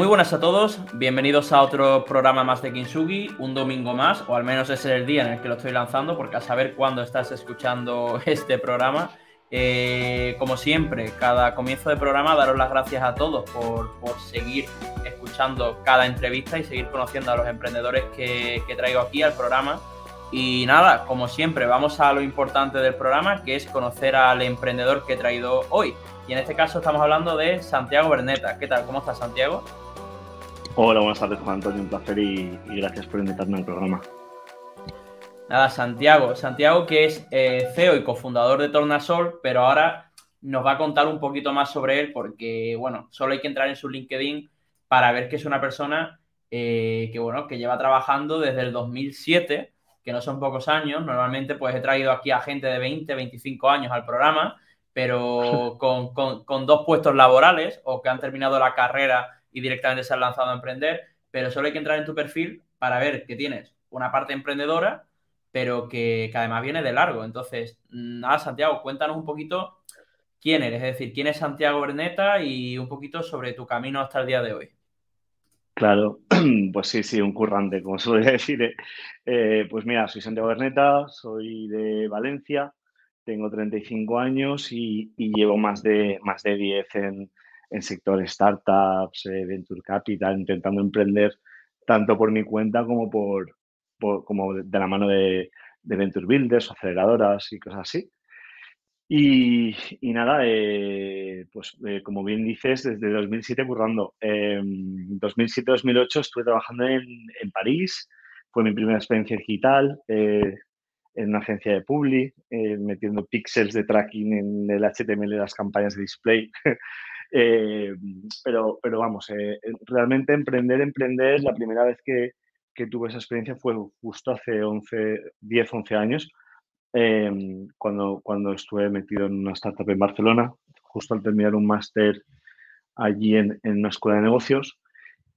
Muy buenas a todos, bienvenidos a otro programa más de Kinsugi, un domingo más, o al menos ese es el día en el que lo estoy lanzando, porque a saber cuándo estás escuchando este programa. Eh, como siempre, cada comienzo de programa, daros las gracias a todos por, seguir escuchando cada entrevista y seguir conociendo a los emprendedores que, que traigo aquí al programa. Y nada, como siempre, vamos a lo importante del programa, que es conocer al emprendedor que he traído hoy. Y en este caso estamos hablando de Santiago Berneta. ¿Qué tal? ¿Cómo estás, Santiago? Hola, buenas tardes, Juan Antonio. Un placer y, gracias por invitarme al programa. Nada, Santiago. Santiago, que es eh, CEO y cofundador de Tornasol, pero ahora nos va a contar un poquito más sobre él, porque, bueno, solo hay que entrar en su LinkedIn para ver que es una persona eh, que, bueno, que lleva trabajando desde el 2007, que no son pocos años. Normalmente, pues he traído aquí a gente de 20, 25 años al programa pero con, dos puestos laborales o que han terminado la carrera y directamente se han lanzado a emprender, pero solo hay que entrar en tu perfil para ver que tienes una parte emprendedora, pero que, además viene de largo. Entonces, nada, Santiago, cuéntanos un poquito quién eres, es decir, quién es Santiago Berneta y un poquito sobre tu camino hasta el día de hoy. Claro, pues sí, sí, un currante, como suele decir. ¿eh? Eh, pues mira, soy Santiago Berneta, soy de Valencia, tengo 35 años y, llevo más de, más de 10 en, en sector startups, eh, venture capital, intentando emprender tanto por mi cuenta como por, como de la mano de, venture builders, aceleradoras y cosas así. Y, nada, eh, pues eh, como bien dices, desde 2007 currando. En 2007-2008 estuve trabajando en, en, París, fue mi primera experiencia digital en una agencia de Publi, eh, metiendo píxeles de tracking en el HTML de las campañas de display. Eh, pero, pero vamos, eh, realmente emprender, emprender, la primera vez que, que, tuve esa experiencia fue justo hace 11, 10, 11 años, cuando, cuando estuve metido en una startup en Barcelona, justo al terminar un máster allí en, en, una escuela de negocios.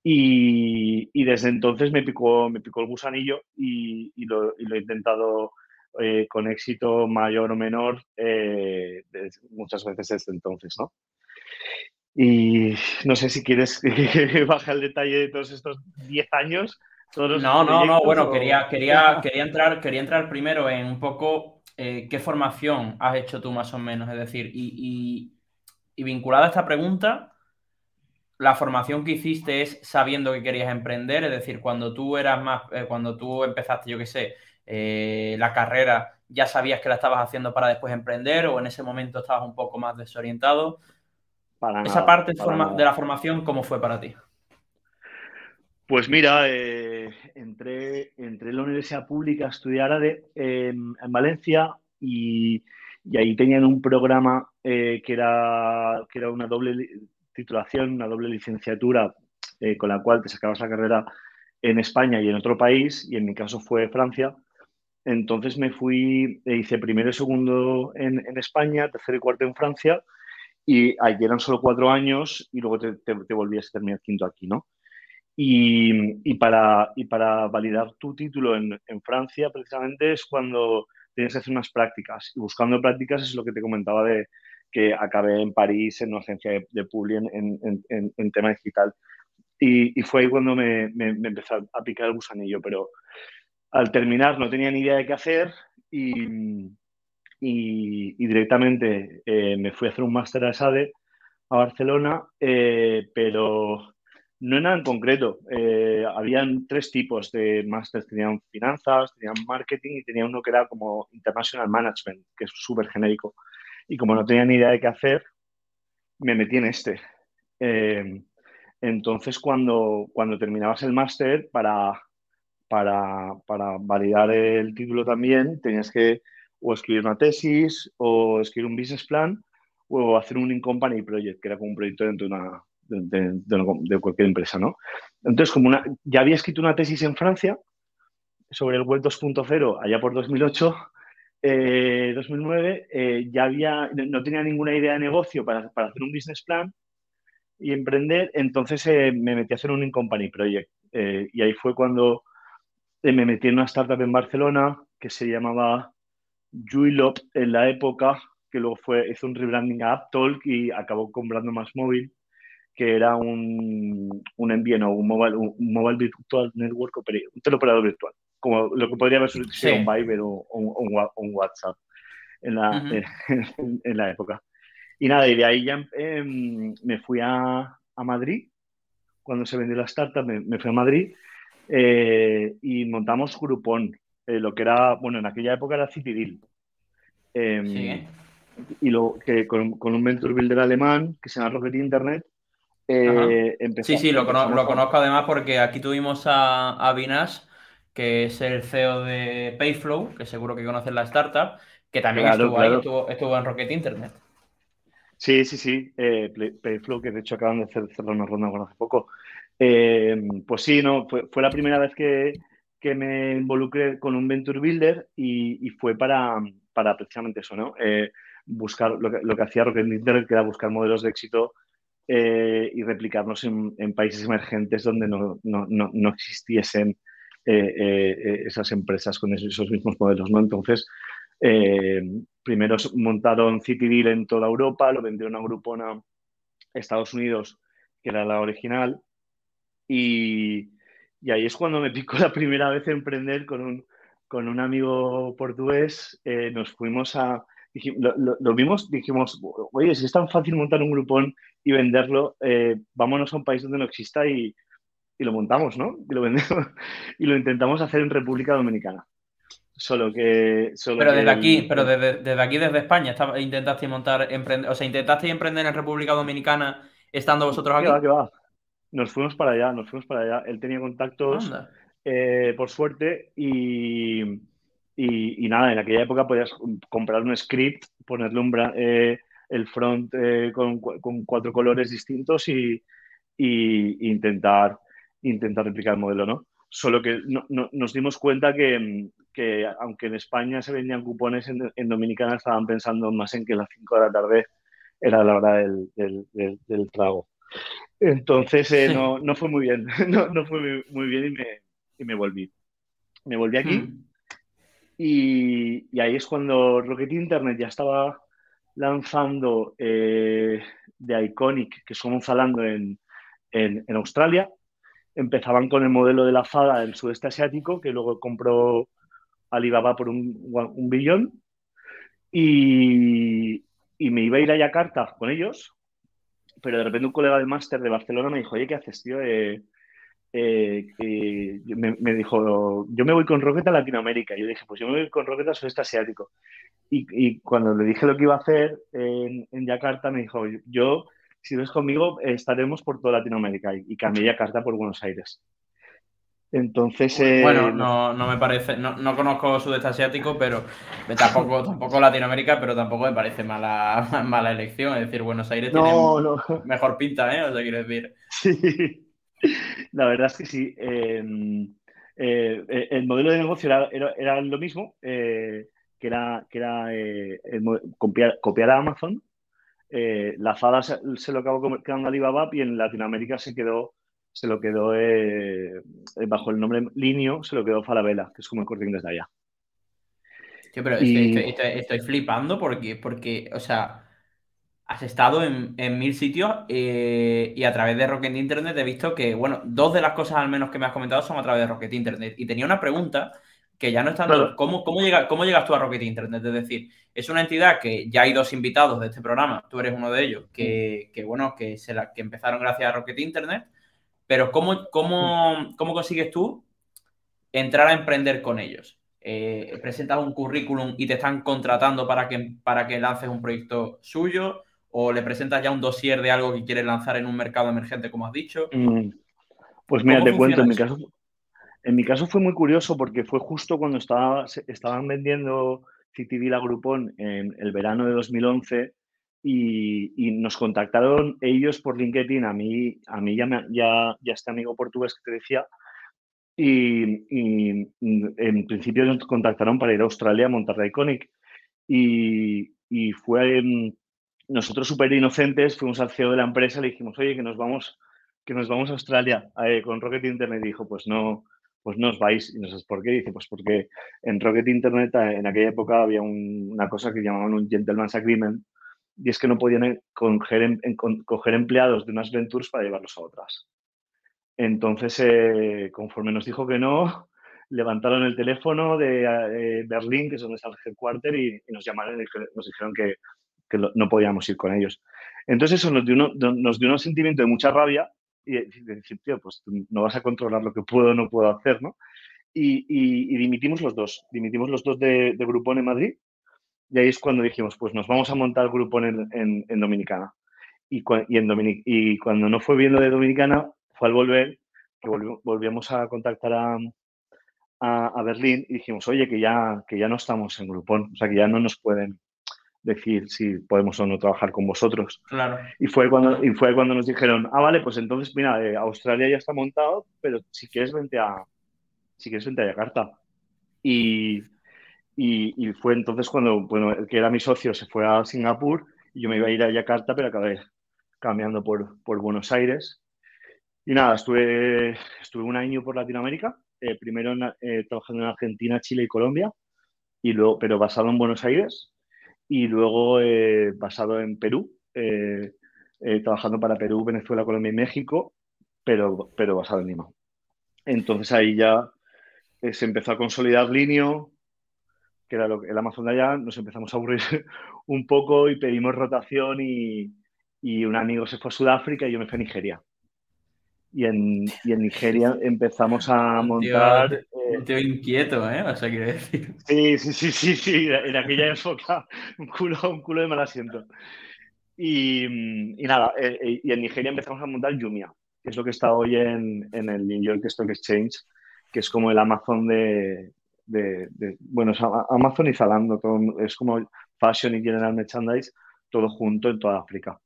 Y, y, desde entonces me picó, me picó el gusanillo y, lo, he intentado eh, con éxito mayor o menor eh, muchas veces desde entonces, ¿no? Y no sé si quieres que baje el detalle de todos estos 10 años. no, no, no, bueno, quería, quería, quería, entrar, quería entrar primero en un poco eh, qué formación has hecho tú más o menos, es decir, y, y, vinculada a esta pregunta, la formación que hiciste es sabiendo que querías emprender, es decir, cuando tú eras más, cuando tú empezaste, yo qué sé, eh, la carrera ya sabías que la estabas haciendo para después emprender o en ese momento estabas un poco más desorientado. Esa parte de la formación, ¿cómo fue para ti? Pues mira, eh, entré, entré, en la universidad pública a estudiar de, en Valencia y, ahí tenían un programa eh, que, era, que era una doble titulación, una doble licenciatura con la cual te sacabas la carrera en España y en otro país, y en mi caso fue Francia, entonces me fui, e hice primero y segundo en, España, tercero y cuarto en Francia, y allí eran solo cuatro años y luego te, te, volvías a terminar quinto aquí, ¿no? Y, para, y para validar tu título en, Francia, precisamente, es cuando tienes que hacer unas prácticas. Y buscando prácticas es lo que te comentaba de que acabé en París en una agencia de, de Publi en, en, tema digital. Y, fue ahí cuando me, me, me empezó a picar el gusanillo, pero al terminar no tenía ni idea de qué hacer y, directamente eh, me fui a hacer un máster a SADE a Barcelona, eh, pero no en nada en concreto. Eh, habían tres tipos de máster. Tenían finanzas, tenían marketing y tenía uno que era como International Management, que es súper genérico. Y como no tenía ni idea de qué hacer, me metí en este. entonces, cuando, cuando terminabas el máster, para para, para, validar el título también tenías que o escribir una tesis o escribir un business plan o hacer un in-company project, que era como un proyecto dentro de, una, de, cualquier empresa, ¿no? Entonces, como una, ya había escrito una tesis en Francia sobre el web 2.0 allá por 2008, 2009, eh, eh, ya había, no tenía ninguna idea de negocio para, para hacer un business plan y emprender, entonces eh, me metí a hacer un in-company project. y ahí fue cuando me metí en una startup en Barcelona que se llamaba Juilop en la época, que luego fue, hizo un rebranding a AppTalk y acabó comprando más móvil. que era un, un envío, un mobile, un mobile virtual network, un teleoperador virtual, como lo que podría haber sido un Viber o, un, WhatsApp en la, en, la época. Y nada, y de ahí ya em, me fui a, a, Madrid, cuando se vendió la startup, me, fui a Madrid eh, y montamos Groupon, eh, lo que era, bueno, en aquella época era Citydil. Eh, Y lo que con, con, un venture builder alemán que se llama Rocket Internet, eh, sí, sí, lo, conozco además porque aquí tuvimos a, a que es el CEO de Payflow, que seguro que conocen la startup, que también estuvo ahí, estuvo, en Rocket Internet. Sí, sí, sí. Eh, Payflow, que de hecho acaban de hacer, una ronda hace poco. Eh, pues sí, no, fue, la primera vez que, me involucré con un Venture Builder y, fue para, para, precisamente eso, ¿no? buscar lo que, lo que hacía Rocket Internet, que era buscar modelos de éxito eh, y replicarnos en, países emergentes donde no, no, no, existiesen eh, eh, esas empresas con esos, mismos modelos. ¿no? Entonces, primero montaron CityDeal en toda Europa, lo vendieron a Grupona Estados Unidos, que era la original, y, y, ahí es cuando me picó la primera vez emprender con un, con un amigo portugués. nos fuimos a, lo, vimos, dijimos, oye, si es tan fácil montar un grupón y venderlo, eh, vámonos a un país donde no exista y, lo montamos, ¿no? Y lo vendemos y lo intentamos hacer en República Dominicana. Solo que. pero desde aquí, pero desde, aquí, desde España, estaba, intentaste montar, emprender, o sea, intentaste emprender en República Dominicana estando vosotros aquí. ¿Qué va, Nos fuimos para allá, nos fuimos para allá. Él tenía contactos, eh, por suerte, y y, nada, en aquella época podías comprar un script, ponerle un, eh, el front eh, con, cuatro colores distintos y, intentar, intentar replicar el modelo, ¿no? Solo que nos dimos cuenta que, aunque en España se vendían cupones, en, Dominicana estaban pensando más en que a las 5 de la tarde era la hora del, del, trago. Entonces eh, no, no, fue muy bien, no, fue muy, bien y me, y me volví. Me volví aquí. Hmm. Y, ahí es cuando Rocket Internet ya estaba lanzando eh, de Iconic, que son Zalando en, en, Australia. Empezaban con el modelo de la fada del sudeste asiático, que luego compró Alibaba por un, un billón. Y, y, me iba a ir a Yakarta con ellos, pero de repente un colega de máster de Barcelona me dijo, oye, ¿qué haces, tío? Eh, eh, me, dijo, yo me voy con Rocket a Latinoamérica. Yo dije, pues yo me voy con Rocket a sudeste asiático. Y, cuando le dije lo que iba a hacer en, Yakarta, me dijo, yo, si ves conmigo, estaremos por toda Latinoamérica. Y, cambié Yakarta por Buenos Aires. Entonces. bueno, eh, no, no, me parece, no, no, conozco sudeste asiático, pero tampoco, tampoco Latinoamérica, pero tampoco me parece mala, mala elección. Es decir, Buenos Aires tiene mejor pinta, ¿eh? O sea, quiero decir. Sí. La verdad es que sí. Em, eh, eh, el modelo de negocio era, lo mismo, que era, que era copiar, a Amazon. la FADA se, lo acabó quedando Alibaba y en Latinoamérica se quedó se lo quedó bajo el nombre Linio, se lo quedó Falabella, que es como el corte inglés de allá. pero estoy, flipando porque, porque, o sea, Has estado en, mil sitios eh, y a través de Rocket Internet he visto que, bueno, dos de las cosas al menos que me has comentado son a través de Rocket Internet. Y tenía una pregunta que ya no está ¿cómo, cómo, ¿cómo llegas tú a Rocket Internet? Es decir, es una entidad que ya hay dos invitados de este programa, tú eres uno de ellos, que, bueno, que, se la, que empezaron gracias a Rocket Internet, pero ¿cómo, cómo, cómo consigues tú entrar a emprender con ellos? Eh, presentas un currículum y te están contratando para que, para que lances un proyecto suyo o le presentas ya un dossier de algo que quieres lanzar en un mercado emergente, como has dicho? Mm. Pues mira, te cuento, en mi, caso, en mi caso fue muy curioso porque fue justo cuando estaba, estaban vendiendo la Groupon en el verano de 2011 y, nos contactaron ellos por LinkedIn, a mí, a mí ya, ya, ya este amigo portugués que te decía, y, en principio nos contactaron para ir a Australia a montar la Iconic. Y, y fue, nosotros súper inocentes fuimos al CEO de la empresa y le dijimos, oye, que nos vamos, que nos vamos a Australia eh, con Rocket Internet. Y dijo, pues no, pues no os vais. Y no sé por qué. dice, pues porque en Rocket Internet en aquella época había una cosa que llamaban un Gentleman's Agreement, y es que no podían coger, coger empleados de unas ventures para llevarlos a otras. Entonces, eh, conforme nos dijo que no, levantaron el teléfono de eh, Berlín, que es donde está el headquarter, y, nos llamaron y nos dijeron que, no podíamos ir con ellos. Entonces eso nos dio, nos dio un sentimiento de mucha rabia y de decir, tío, pues no vas a controlar lo que puedo o no puedo hacer, ¿no? Y, dimitimos los dos, dimitimos los dos de, de Groupon en Madrid y ahí es cuando dijimos, pues nos vamos a montar el Groupon en, en, Dominicana. Y, y, en y cuando no fue bien lo de Dominicana, fue al volver, que volvíamos a contactar a, a, Berlín y dijimos, oye, que ya, que ya no estamos en Groupon, o sea, que ya no nos pueden decir si podemos o no trabajar con vosotros. Claro. Y fue cuando, y fue cuando nos dijeron, ah, vale, pues entonces, mira, eh, Australia ya está montado, pero si quieres vente a, si quieres vente a Yakarta. Y, y, y, fue entonces cuando, bueno, el que era mi socio se fue a Singapur y yo me iba a ir a Yakarta, pero acabé cambiando por, por Buenos Aires. Y nada, estuve, estuve un año por Latinoamérica, eh, primero eh, trabajando en Argentina, Chile y Colombia, y luego, pero basado en Buenos Aires, y luego eh, basado en Perú, trabajando para Perú, Venezuela, Colombia y México, pero, pero basado en Lima. Entonces ahí ya se empezó a consolidar Linio, que era lo que, el Amazon de allá, nos empezamos a aburrir un poco y pedimos rotación y, y un amigo se fue a Sudáfrica y yo me fui a Nigeria. Y en, y en Nigeria empezamos a montar... Un tío, inquieto, ¿eh? O sea, quiero decir. Sí, sí, sí, sí, sí. En aquella época, un culo, un culo de mal asiento. Y, y nada, eh, eh, y en Nigeria empezamos a montar Jumia, que es lo que está hoy en, en el New York Stock Exchange, que es como el Amazon de, de, bueno, es Amazon y Zalando, todo, es como fashion y general merchandise, todo junto en toda África.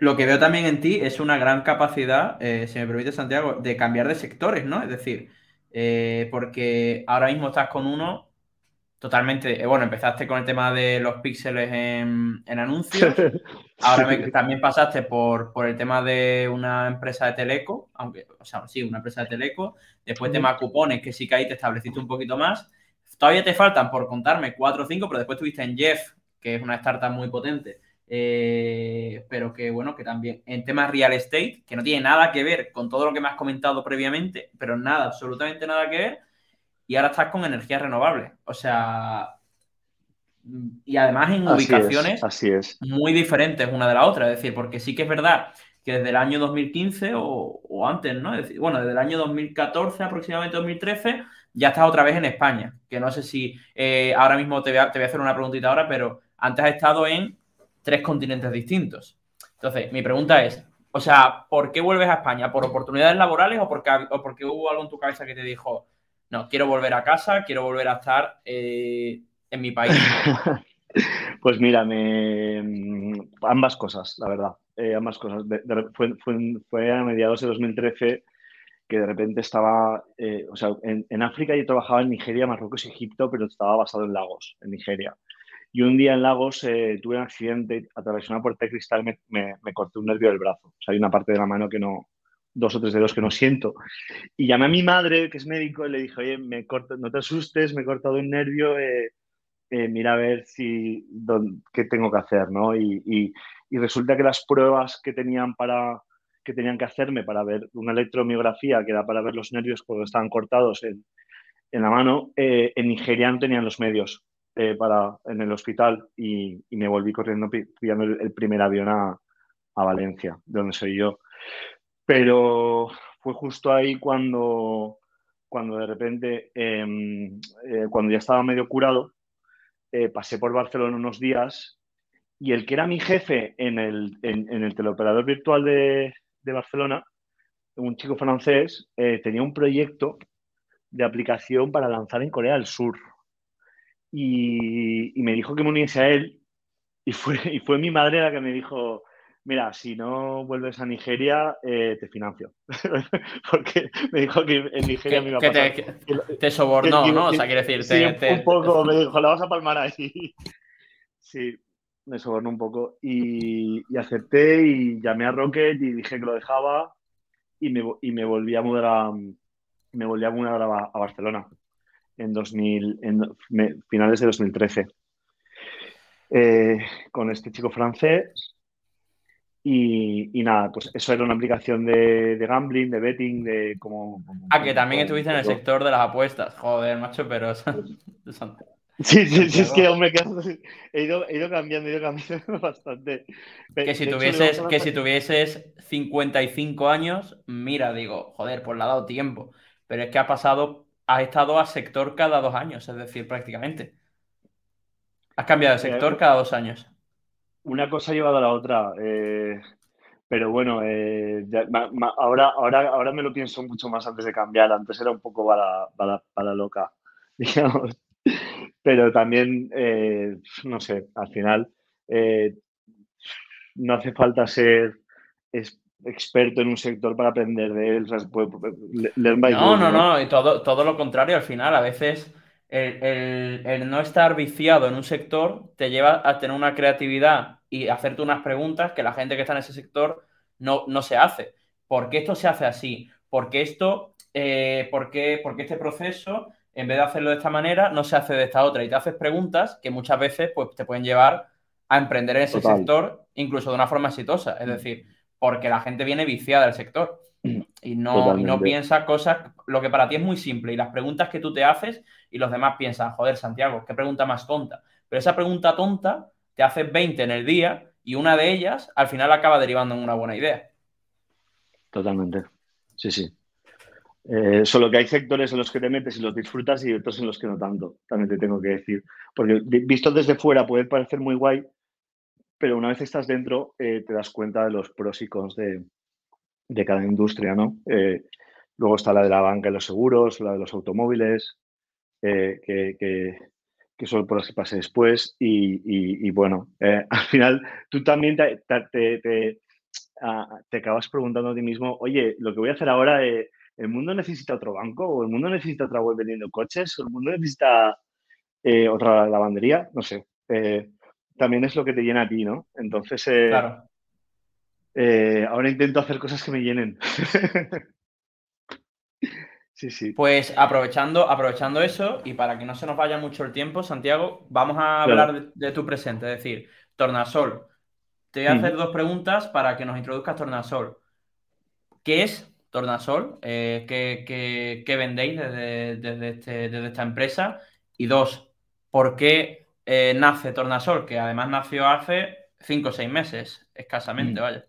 Lo que veo también en ti es una gran capacidad, eh, si me permite Santiago, de cambiar de sectores, ¿no? Es decir, eh, porque ahora mismo estás con uno totalmente, eh, bueno, empezaste con el tema de los píxeles en, anuncios, ahora también pasaste por, el tema de una empresa de teleco, aunque, o sea, sí, una empresa de teleco, después tema cupones, que sí que ahí te estableciste un poquito más, todavía te faltan por contarme cuatro o cinco, pero después estuviste en Jeff, que es una startup muy potente, eh, pero que bueno, que también en temas real estate, que no tiene nada que ver con todo lo que me has comentado previamente, pero nada, absolutamente nada que ver, y ahora estás con energías renovables. O sea, y además en ubicaciones así es. muy diferentes una de la otra, es decir, porque sí que es verdad que desde el año 2015 o, antes, ¿no? Es decir, bueno, desde el año 2014 aproximadamente 2013 ya estás otra vez en España, que no sé si eh, ahora mismo te voy, a, te voy a hacer una preguntita ahora, pero antes has estado en tres continentes distintos. Entonces, mi pregunta es, o sea, ¿por qué vuelves a España? ¿Por oportunidades laborales o porque, o porque hubo algo en tu cabeza que te dijo, no, quiero volver a casa, quiero volver a estar eh, en mi país? pues mira, ambas cosas, la verdad. Eh, ambas cosas. fue, a mediados de 2013 que de repente estaba, eh, o sea, en, África yo trabajaba en Nigeria, Marruecos y Egipto, pero estaba basado en Lagos, en Nigeria. Y un día en Lagos eh, tuve un accidente, atravesé una puerta de cristal, me, me, corté un nervio del brazo. O sea, hay una parte de la mano que no, dos o tres dedos que no siento. Y llamé a mi madre, que es médico, y le dije, oye, me corto, no te asustes, me he cortado un nervio, eh, eh, mira a ver si, qué tengo que hacer, ¿no? Y, y, y, resulta que las pruebas que tenían para que tenían que hacerme para ver una electromiografía, que era para ver los nervios cuando estaban cortados en, en la mano, en Nigeria no tenían los medios. Eh, para, en el hospital y, me volví corriendo pillando el, primer avión a, a, Valencia, de donde soy yo. Pero fue justo ahí cuando, cuando de repente, em, eh, cuando ya estaba medio curado, eh, pasé por Barcelona unos días y el que era mi jefe en el, en, el teleoperador virtual de, de, Barcelona, un chico francés, tenía un proyecto de aplicación para lanzar en Corea del Sur. Y, me dijo que me uniese a él y fue, y fue mi madre la que me dijo, mira, si no vuelves a Nigeria, eh, te financio. Porque me dijo que en Nigeria me iba a pasar. Te, te sobornó, ¿no? o sea, quiere decir, sí, un poco, me dijo, la vas a palmar ahí. Sí, me sobornó un poco. Y, y, acepté y llamé a Rocket y dije que lo dejaba y me, y me volví a mudar a, me volví a mudar a Barcelona en, 2000, en finales de 2013. eh, con este chico francés. Y, nada, pues eso era una aplicación de, gambling, de betting, de como... ah, que también estuviste en el sector de las apuestas. Joder, macho, pero... Sí, sí, sí, es que, hombre, he, ido, he ido cambiando, he ido cambiando bastante. Que si, tuvieses, que si tuvieses 55 años, mira, digo, joder, pues le ha dado tiempo. Pero es que ha pasado, has estado a sector cada dos años, es decir, prácticamente. Has cambiado de sector cada dos años. Una cosa ha llevado a la otra. Eh, pero bueno, eh, ahora, ahora, ahora me lo pienso mucho más antes de cambiar. Antes era un poco para, para, para loca, digamos pero también, eh, no sé, al final eh, no hace falta ser experto en un sector para aprender de él. no, no, no, y todo, todo lo contrario, al final, a veces el, no estar viciado en un sector te lleva a tener una creatividad y hacerte unas preguntas que la gente que está en ese sector no, no se hace. ¿Por qué esto se hace así? ¿Por qué esto, eh, por, qué, por qué este proceso en vez de hacerlo de esta manera, no se hace de esta otra. Y te haces preguntas que muchas veces pues, te pueden llevar a emprender en ese sector, incluso de una forma exitosa. Es decir, porque la gente viene viciada del sector y no, no piensa cosas, lo que para ti es muy simple. Y las preguntas que tú te haces y los demás piensan, joder, Santiago, qué pregunta más tonta. Pero esa pregunta tonta te hace 20 en el día y una de ellas al final acaba derivando en una buena idea. Totalmente. Sí, sí. Eh, solo que hay sectores en los que te metes y los disfrutas y otros en los que no tanto, también te tengo que decir. Porque visto desde fuera puede parecer muy guay, pero una vez estás dentro eh, te das cuenta de los pros y cons de, cada industria, ¿no? Eh, luego está la de la banca y los seguros, la de los automóviles, que, que, son por las que pasé después. Y, bueno, al final tú también te, te, ah, te, acabas preguntando a ti mismo, oye, lo que voy a hacer ahora... ¿el mundo necesita otro banco? ¿O el mundo necesita otra web vendiendo coches? ¿O el mundo necesita eh, otra lavandería? No sé. Eh, también es lo que te llena a ti, ¿no? Entonces, eh, ahora intento hacer cosas que me llenen. sí, sí. Pues aprovechando, aprovechando eso y para que no se nos vaya mucho el tiempo, Santiago, vamos a hablar de, tu presente, es decir, Tornasol. Te voy a hacer dos preguntas para que nos introduzcas Tornasol. ¿Qué es Tornasol, eh, ¿qué, vendéis desde, este, esta empresa? Y dos, ¿por qué eh, nace Tornasol? Que además nació hace cinco o seis meses, escasamente, mm. vaya.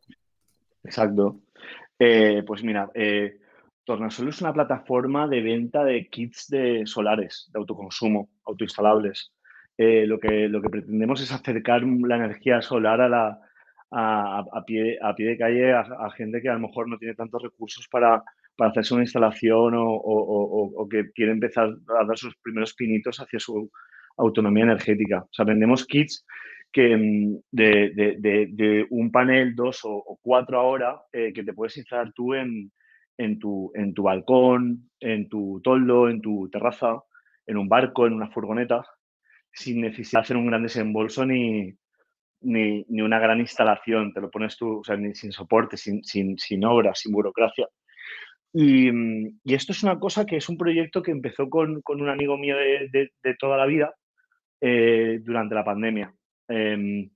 Exacto. Eh, pues mira, Tornasol es una plataforma de venta de kits de solares, de autoconsumo, autoinstalables. lo, que, lo que pretendemos es acercar la energía solar a la, a, pie, a pie de calle a, gente que a lo mejor no tiene tantos recursos para, para hacerse una instalación o, o, que quiere empezar a dar sus primeros pinitos hacia su autonomía energética. O sea, vendemos kits que mm, de, de, de, un panel, dos o, cuatro ahora, eh, que te puedes instalar tú en, en, tu, en tu balcón, en tu toldo, en tu terraza, en un barco, en una furgoneta, sin necesidad de hacer un gran desembolso ni, ni, una gran instalación, te lo pones tú, o sea, ni sin soporte, sin, sin, sin obra, sin burocracia. Y, esto es una cosa que es un proyecto que empezó con, un amigo mío de, toda la vida eh, durante la pandemia. Em,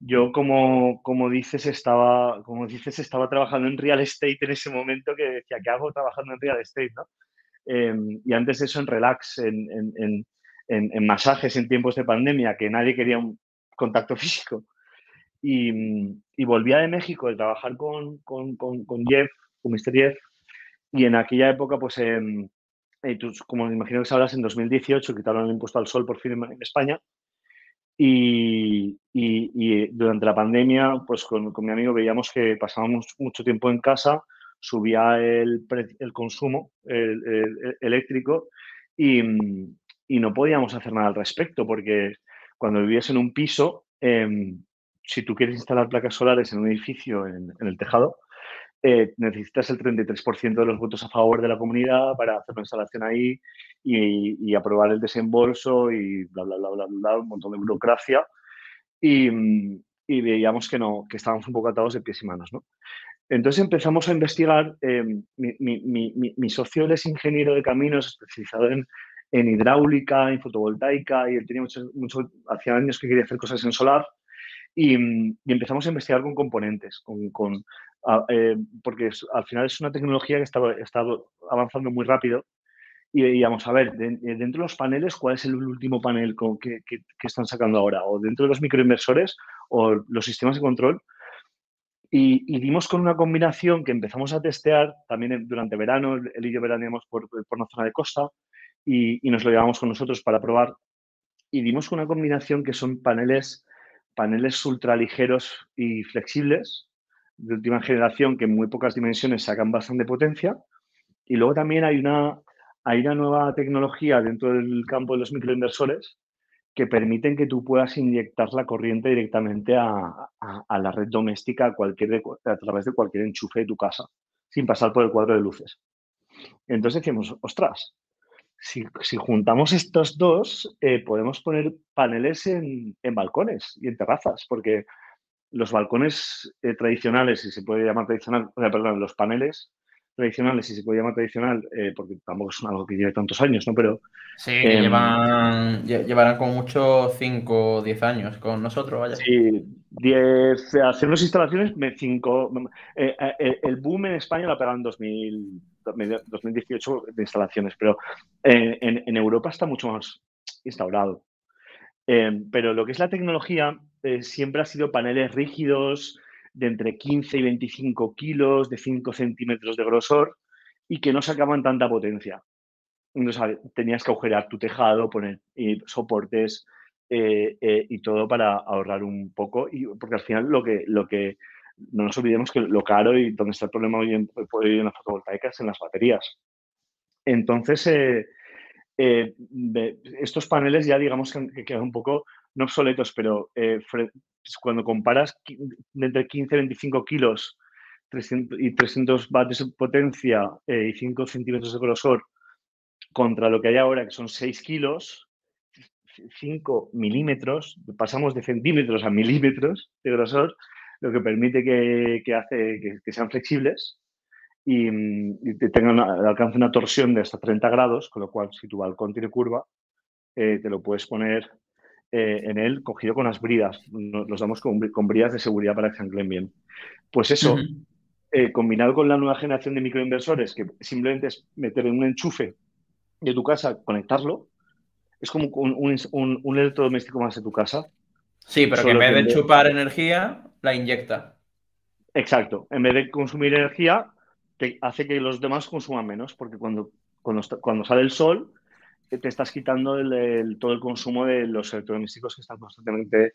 yo, como, como, dices, estaba, como dices, estaba trabajando en real estate en ese momento que decía, ¿qué hago trabajando en real estate? ¿no? Em, y antes de eso en relax, en, en, en, masajes en tiempos de pandemia, que nadie quería un, contacto físico. Y, y volvía de México de trabajar con, con, con, con, Jeff, con Mr. Jeff, y en aquella época, pues, eh, como me imagino que sabrás, en 2018 quitaron el impuesto al sol por fin en, España. Y, durante la pandemia, pues con, mi amigo veíamos que pasábamos mucho tiempo en casa, subía el, consumo el, eléctrico y, y, no podíamos hacer nada al respecto porque cuando vivías en un piso, em, si tú quieres instalar placas solares en un edificio en, el tejado, eh, necesitas el 33% de los votos a favor de la comunidad para hacer la instalación ahí y, aprobar el desembolso y bla, bla, bla, bla, bla, un montón de burocracia. Y, veíamos que no, que estábamos un poco atados de pies y manos, ¿no? Entonces empezamos a investigar. Em, mi, mi, mi, socio es ingeniero de caminos especializado en, en hidráulica, en fotovoltaica, y él tenía mucho, mucho, hacía años que quería hacer cosas en solar, y, empezamos a investigar con componentes, con, eh, porque al final es una tecnología que está, está avanzando muy rápido, y vamos a ver, eh, dentro de los paneles, ¿cuál es el último panel que, que, están sacando ahora? ¿O dentro de los microinversores o los sistemas de control? Y, dimos con una combinación que empezamos a testear también durante verano, él y yo veraneamos por, por una zona de costa y, nos lo llevamos con nosotros para probar. Y dimos con una combinación que son paneles, paneles ultraligeros y flexibles de última generación que en muy pocas dimensiones sacan bastante potencia. Y luego también hay una, hay una nueva tecnología dentro del campo de los microinversores que permiten que tú puedas inyectar la corriente directamente a, la red doméstica a, cualquier a través de cualquier enchufe de tu casa, sin pasar por el cuadro de luces. Entonces decimos, ostras, si, juntamos estos dos, eh, podemos poner paneles en, balcones y en terrazas, porque los balcones eh, tradicionales, si se puede llamar tradicional, perdón, los paneles tradicionales, si se puede llamar tradicional, eh, porque tampoco es algo que lleve tantos años, ¿no? Pero. Sí, em, llevan, llevarán como mucho 5 o 10 años con nosotros, vaya. Sí, 10. Hacernos instalaciones, 5. Eh, eh, el boom en España lo ha pegado en 2000, 2018 de instalaciones, pero en, en, Europa está mucho más instaurado. Pero lo que es la tecnología siempre ha sido paneles rígidos, de entre 15 y 25 kilos, de 5 centímetros de grosor y que no sacaban tanta potencia. Tenías que agujerar tu tejado, poner eh, soportes eh, eh, y todo para ahorrar un poco, y, porque al final lo que, lo que no nos olvidemos que lo caro y donde está el problema hoy en, hoy en las fotovoltaicas es en las baterías. Entonces, estos paneles ya digamos que, quedan un poco, no obsoletos, pero pues, cuando comparas entre 15 y 25 kilos y 300 vatios de potencia eh, y 5 centímetros de grosor contra lo que hay ahora, que son 6 kilos, 5 milímetros, pasamos de centímetros a milímetros de grosor, lo que permite que, hace que, sean flexibles y, tengan alcance una torsión de hasta 30 grados, con lo cual si tu balcón tiene curva, eh, te lo puedes poner eh, en él cogido con las bridas. Nos, los damos con, con, bridas de seguridad para que se anclen bien. Pues eso, eh, combinado con la nueva generación de microinversores, que simplemente es meter en un enchufe de tu casa, conectarlo, es como un, un, electrodoméstico más de tu casa. Sí, pero que en vez de chupar energía, la inyecta. Exacto. En vez de consumir energía, te hace que los demás consuman menos, porque cuando, cuando, cuando sale el sol, te estás quitando todo el consumo de los electrodomésticos que están constantemente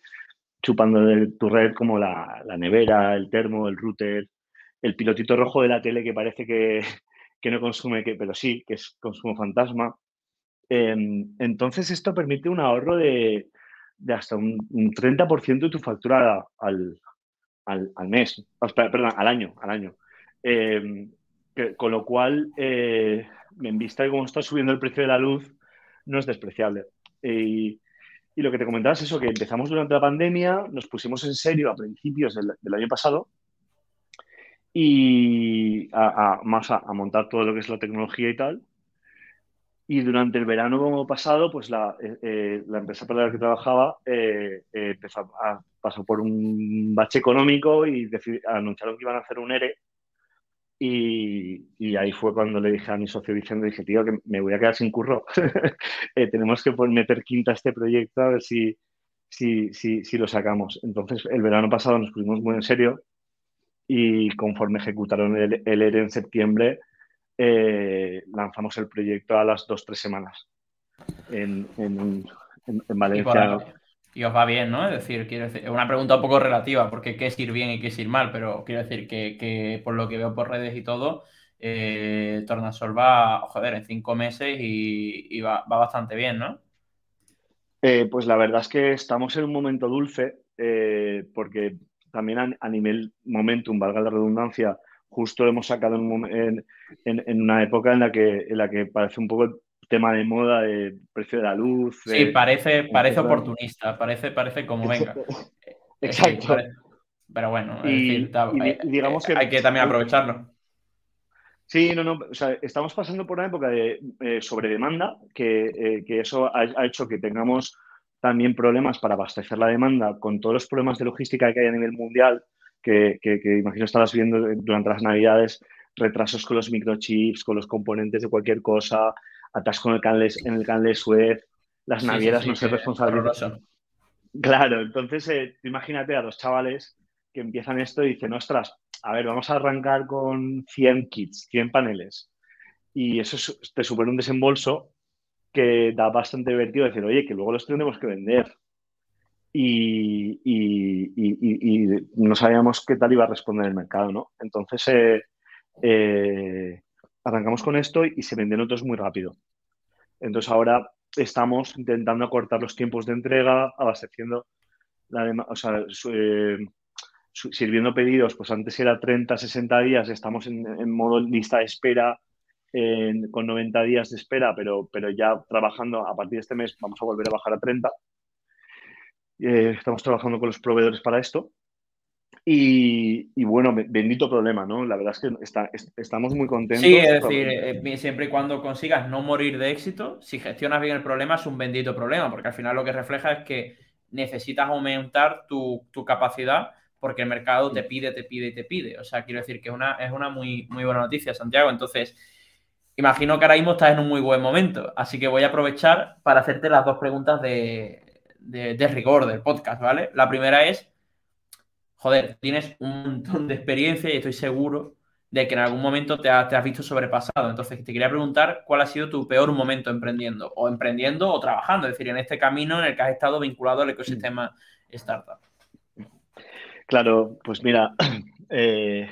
chupando de tu red, como la, nevera, el termo, el router, el pilotito rojo de la tele que parece que, no consume, que, pero sí, que es consumo fantasma. Em, entonces, esto permite un ahorro de, hasta un, 30% de tu factura al, mes, perdón, al año, al año. Em, con lo cual, eh, en vista de cómo está subiendo el precio de la luz, no es despreciable. Y, lo que te comentaba es eso, que empezamos durante la pandemia, nos pusimos en serio a principios del, año pasado y a, más a, montar todo lo que es la tecnología y tal. Y durante el verano pasado, pues la, eh, eh, la empresa para la que trabajaba eh, empezó a, pasó por un bache económico y anunciaron que iban a hacer un ERE y, ahí fue cuando le dije a mi socio diciendo, dije, tío, que me voy a quedar sin curro. Eh, tenemos que meter quinta a este proyecto a ver si, si, si, lo sacamos. Entonces, el verano pasado nos pusimos muy en serio y conforme ejecutaron el, el ERE en septiembre, eh, lanzamos el proyecto a las dos, tres semanas en, en, en Valencia y os va bien, ¿no? Es decir, quiero decir, es una pregunta un poco relativa, porque qué es ir bien y qué es ir mal, pero quiero decir que, por lo que veo por redes y todo, eh, Tornasol va, joder, en cinco meses y, va, bastante bien, ¿no? Eh, pues la verdad es que estamos en un momento dulce, eh, porque también a, nivel momentum, valga la redundancia, justo hemos sacado en, en, una época en la que, en la que parece un poco tema de moda, de precio de la luz. Sí, parece, parece oportunista, parece, parece como venga. Exacto. pero bueno, eh, digamos que hay que también aprovecharlo. Sí, no, no. O sea, estamos pasando por una época de eh, sobredemanda, que, eh, que eso ha, hecho que tengamos también problemas para abastecer la demanda con todos los problemas de logística que hay a nivel mundial, que, que, imagino estarás viendo durante las navidades, retrasos con los microchips, con los componentes de cualquier cosa, atasco en el canal, en el canal de Suez, las navieras no se responsabilizan. Claro, entonces eh, imagínate a dos chavales que empiezan esto y dicen, ostras, a ver, vamos a arrancar con 100 kits, 100 paneles. Y eso te supone un desembolso que da bastante divertido decir, oye, que luego los tenemos que vender. Y, no sabíamos qué tal iba a responder el mercado, ¿no? Entonces, eh, eh, arrancamos con esto y se venden otros muy rápido. Entonces, ahora estamos intentando acortar los tiempos de entrega, abasteciendo la o sea, eh, sirviendo pedidos, pues antes era 30, 60 días, estamos en, modo lista de espera con 90 días de espera, pero, pero ya trabajando a partir de este mes vamos a volver a bajar a 30. Eh, estamos trabajando con los proveedores para esto. Y, bueno, bendito problema, ¿no? La verdad es que estamos muy contentos. Sí, es decir, eh, siempre y cuando consigas no morir de éxito, si gestionas bien el problema es un bendito problema, porque al final lo que refleja es que necesitas aumentar tu, tu capacidad porque el mercado te pide, te pide y te pide. O sea, quiero decir que es una, es una muy, muy buena noticia, Santiago. Entonces, imagino que ahora mismo estás en un muy buen momento. Así que voy a aprovechar para hacerte las dos preguntas de, de, rigor del podcast, ¿vale? La primera es, joder, tienes un montón de experiencia y estoy seguro de que en algún momento te, has visto sobrepasado. Entonces, te quería preguntar cuál ha sido tu peor momento emprendiendo, o emprendiendo o trabajando, es decir, en este camino en el que has estado vinculado al ecosistema startup. Claro, pues mira, eh,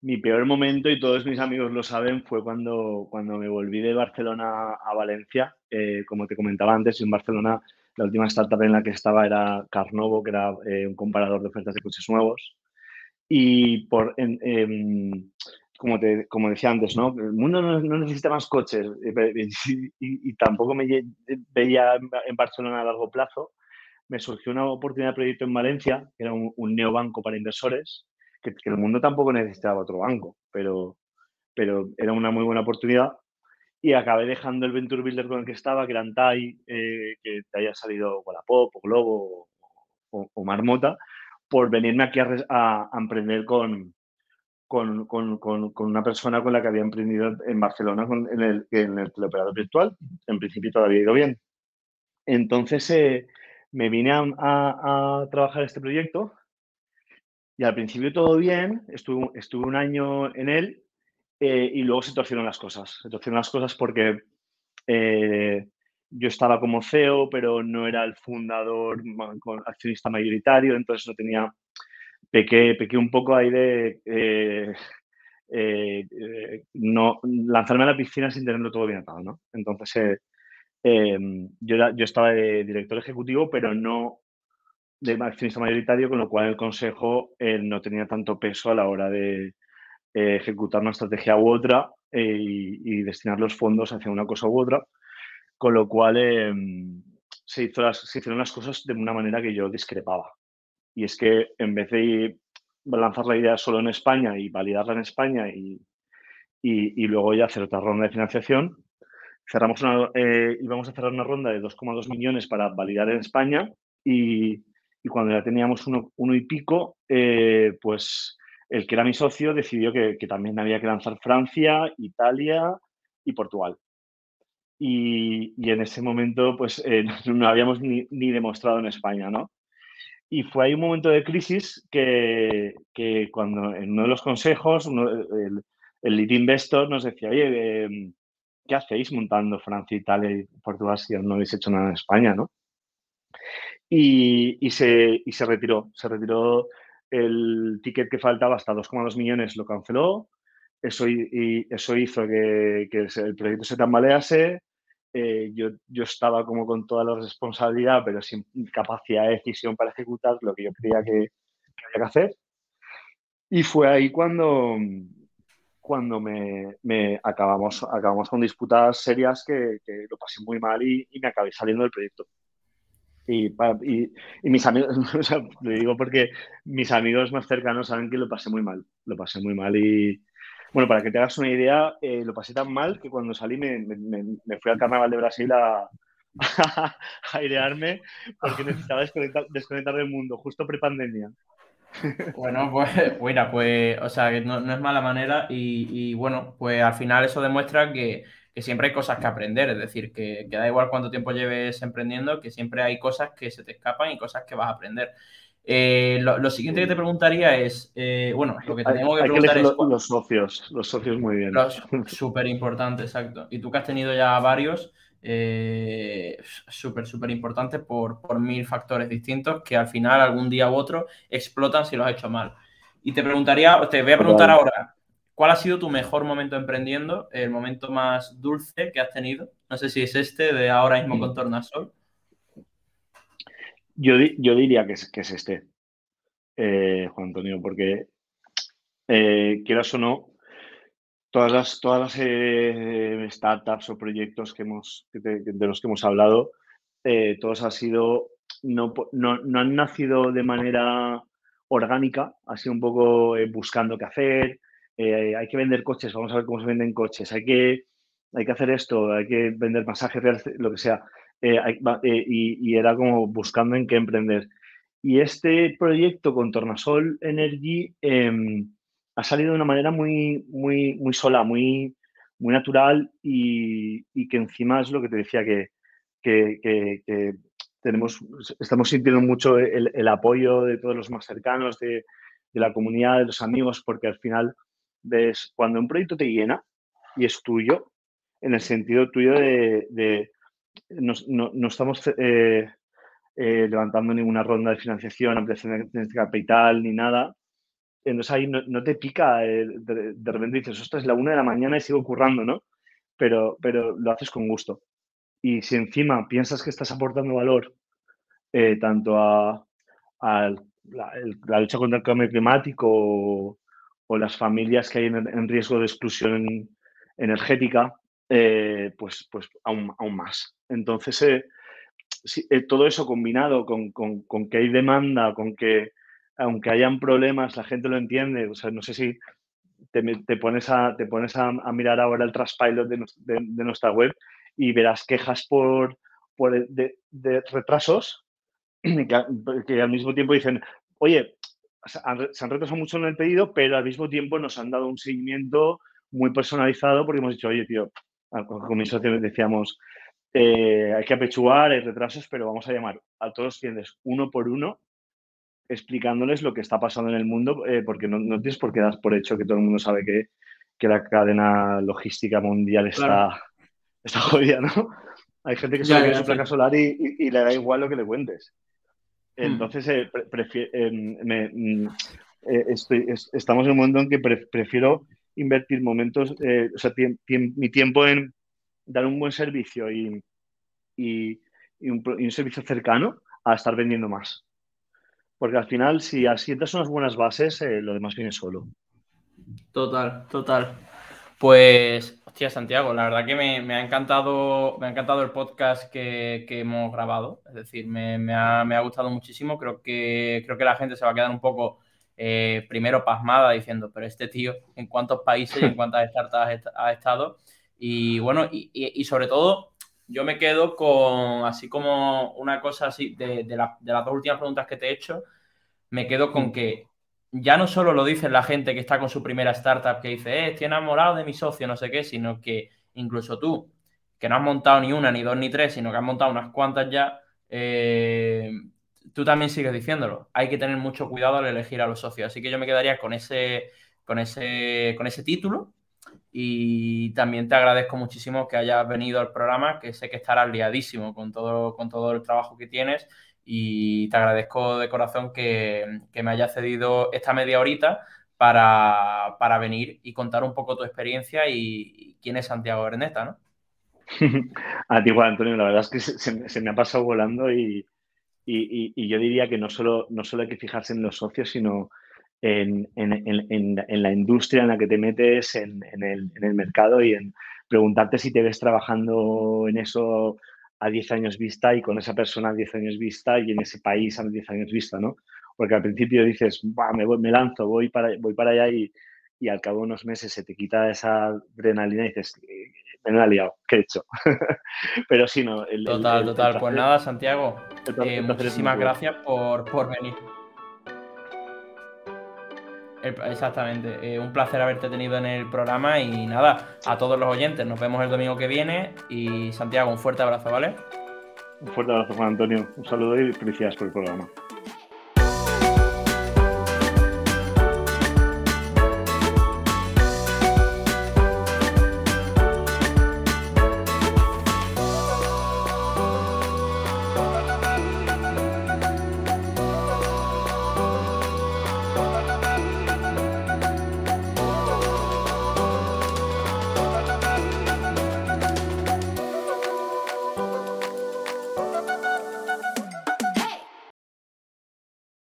mi peor momento, y todos mis amigos lo saben, fue cuando, cuando me volví de Barcelona a Valencia. Eh, como te comentaba antes, en Barcelona la última startup en la que estaba era Carnovo, que era eh, un comparador de ofertas de coches nuevos. Y por, como, decía antes, ¿no? el mundo no, necesita más coches y, tampoco me veía en Barcelona a largo plazo me surgió una oportunidad de proyecto en Valencia, que era un, neobanco para inversores, que, el mundo tampoco necesitaba otro banco, pero era una muy buena oportunidad. Y acabé dejando el Venture Builder con el que estaba, que era Antai, eh, que te haya salido Wallapop o Globo o, Marmota, por venirme aquí a, emprender con, con, con, con, una persona con la que había emprendido en Barcelona en, el, en el teleoperador virtual. En principio todavía ha ido bien. Entonces, eh, me vine a, trabajar este proyecto y al principio todo bien, estuve, estuve un año en él eh, y luego se torcieron las cosas. Se torcieron las cosas porque eh, yo estaba como CEO, pero no era el fundador, accionista mayoritario, entonces no tenía, pequé, pequé un poco ahí de eh, no lanzarme a la piscina sin tenerlo todo bien atado, ¿no? Entonces Em, yo, yo estaba de director ejecutivo, pero no de accionista mayoritario, con lo cual el consejo no tenía tanto peso a la hora de eh, ejecutar una estrategia u otra eh, y, destinar los fondos hacia una cosa u otra, con lo cual em, se, hizo las, se hicieron las cosas de una manera que yo discrepaba. Y es que en vez de lanzar la idea solo en España y validarla en España y, y, y luego ya hacer otra ronda de financiación, cerramos una, eh, íbamos a cerrar una ronda de 2,2 millones para validar en España y, cuando ya teníamos uno, y pico, eh, pues el que era mi socio decidió que, también había que lanzar Francia, Italia y Portugal. Y, en ese momento, pues eh, no habíamos ni, demostrado en España, ¿no? Y fue ahí un momento de crisis que, cuando en uno de los consejos, el, el lead investor nos decía, oye, ¿qué hacéis montando Francia, Italia y Portugal si no habéis hecho nada en España, no? Y, se, se retiró, se retiró el ticket que faltaba hasta 2,2 millones, lo canceló, eso, y, eso hizo que, el proyecto se tambalease, eh, yo, yo, estaba como con toda la responsabilidad, pero sin capacidad de decisión para ejecutar lo que yo creía que, que había que hacer. Y fue ahí cuando, cuando me, acabamos, acabamos con disputas serias que, lo pasé muy mal y, me acabé saliendo del proyecto. Y, y, mis amigos, o lo digo porque mis amigos más cercanos saben que lo pasé muy mal, lo pasé muy mal y, Bueno, para que te hagas una idea, eh, lo pasé tan mal que cuando salí me, fui al Carnaval de Brasil a, airearme porque necesitaba desconectar, del mundo, justo prepandemia. Bueno, pues, bueno, pues, o sea, que no, es mala manera y, bueno, pues al final eso demuestra que, siempre hay cosas que aprender, es decir, que, que, da igual cuánto tiempo lleves emprendiendo, que siempre hay cosas que se te escapan y cosas que vas a aprender. Eh, lo, siguiente que te preguntaría es, eh, bueno, lo que tenemos que preguntar es... Los, socios, los socios muy bien. Súper importante, exacto. Y tú que has tenido ya varios, eh, súper, súper importante por, por mil factores distintos que al final algún día u otro explotan si lo has hecho mal. Y te preguntaría, te voy a preguntar ahora, ¿cuál ha sido tu mejor momento emprendiendo? El momento más dulce que has tenido. No sé si es este de ahora mismo con Tornasol. Yo, diría que es, que es este, eh, Juan Antonio, porque eh, quieras o no, todas las, todas las eh, startups o proyectos que hemos, de los que hemos hablado, todos han sido, no, no, han nacido de manera orgánica, ha sido un poco buscando qué hacer, hay que vender coches, vamos a ver cómo se venden coches, hay que, hay que hacer esto, hay que vender masajes, lo que sea. Eh, eh, y, era como buscando en qué emprender. Y este proyecto con Tornasol Energy em, ha salido de una manera muy, muy, muy sola, muy, muy natural y, que encima es lo que te decía que, que, tenemos, estamos sintiendo mucho el, apoyo de todos los más cercanos, de, de, la comunidad, de los amigos, porque al final ves cuando un proyecto te llena y es tuyo, en el sentido tuyo de no, estamos eh, eh, levantando ninguna ronda de financiación, ampliación de capital ni nada. Entonces ahí no, te pica, eh, de, repente dices, esto es la una de la mañana y sigo currando, ¿no? Pero, pero lo haces con gusto. Y si encima piensas que estás aportando valor tanto a, la, lucha contra el cambio climático las familias que hay en, riesgo de exclusión energética, pues, pues aún, aún más. Entonces, eh, eh, todo eso combinado con, que hay demanda, con que aunque hayan problemas, la gente lo entiende. O sea, no sé si te, pones, a, te pones a, mirar ahora el Traspilot de, de, nuestra web y verás quejas por, de, retrasos que, al mismo tiempo dicen, oye, se han retrasado mucho en el pedido, pero al mismo tiempo nos han dado un seguimiento muy personalizado porque hemos dicho, oye, tío, con mi socio decíamos, eh, hay que apechugar, hay retrasos, pero vamos a llamar a todos los clientes uno por uno explicándoles lo que está pasando en el mundo, eh, porque no, tienes por qué dar por hecho que todo el mundo sabe que, la cadena logística mundial está, está jodida, ¿no? Hay gente que solo quiere su placa solar y, le da igual lo que le cuentes. Hmm. Entonces, eh, mm, estamos en un momento en que prefiero invertir momentos, o sea, mi tiempo en dar un buen servicio y, un, servicio cercano a estar vendiendo más. Porque al final, si asientas unas buenas bases, eh, lo demás viene solo. Total, total. Pues, hostia, Santiago, la verdad que me, ha, encantado, me ha encantado el podcast que, hemos grabado. Es decir, me, ha, gustado muchísimo. Creo que, creo que la gente se va a quedar un poco eh, primero pasmada diciendo, pero este tío, ¿en cuántos países y en cuántas startups ha estado? Y bueno, y, sobre todo, yo me quedo con, así como una cosa así, de, las dos últimas preguntas que te he hecho, me quedo con que ya no solo lo dice la gente que está con su primera startup que dice, eh, estoy enamorado de mi socio, no sé qué, sino que incluso tú, que no has montado ni una, ni dos, ni tres, sino que has montado unas cuantas ya, eh, tú también sigues diciéndolo. Hay que tener mucho cuidado al elegir a los socios. Así que yo me quedaría con ese, con ese, con ese título y también te agradezco muchísimo que hayas venido al programa, que sé que estarás liadísimo con todo, con todo el trabajo que tienes y te agradezco de corazón que, me hayas cedido esta media horita para, venir y contar un poco tu experiencia y, quién es Santiago Berneta, ¿no? A ti, Juan Antonio, la verdad es que se, me ha pasado volando y, yo diría que no solo, no solo hay que fijarse en los socios, sino en, la industria en la que te metes, en, el, mercado y en preguntarte si te ves trabajando en eso a 10 años vista y con esa persona a 10 años vista y en ese país a 10 años vista, ¿no? Porque al principio dices, me, me lanzo, voy para, voy para allá y, y al cabo de unos meses se te quita esa adrenalina y dices, eh, me he liado, ¿qué he hecho? Pero sí, no. total, total. pues nada, Santiago, eh, muchísimas gracias por, por venir. Exactamente. Eh, un placer haberte tenido en el programa y nada, a todos los oyentes, nos vemos el domingo que viene y Santiago, un fuerte abrazo, ¿vale? Un fuerte abrazo, Juan Antonio. Un saludo y felicidades por el programa.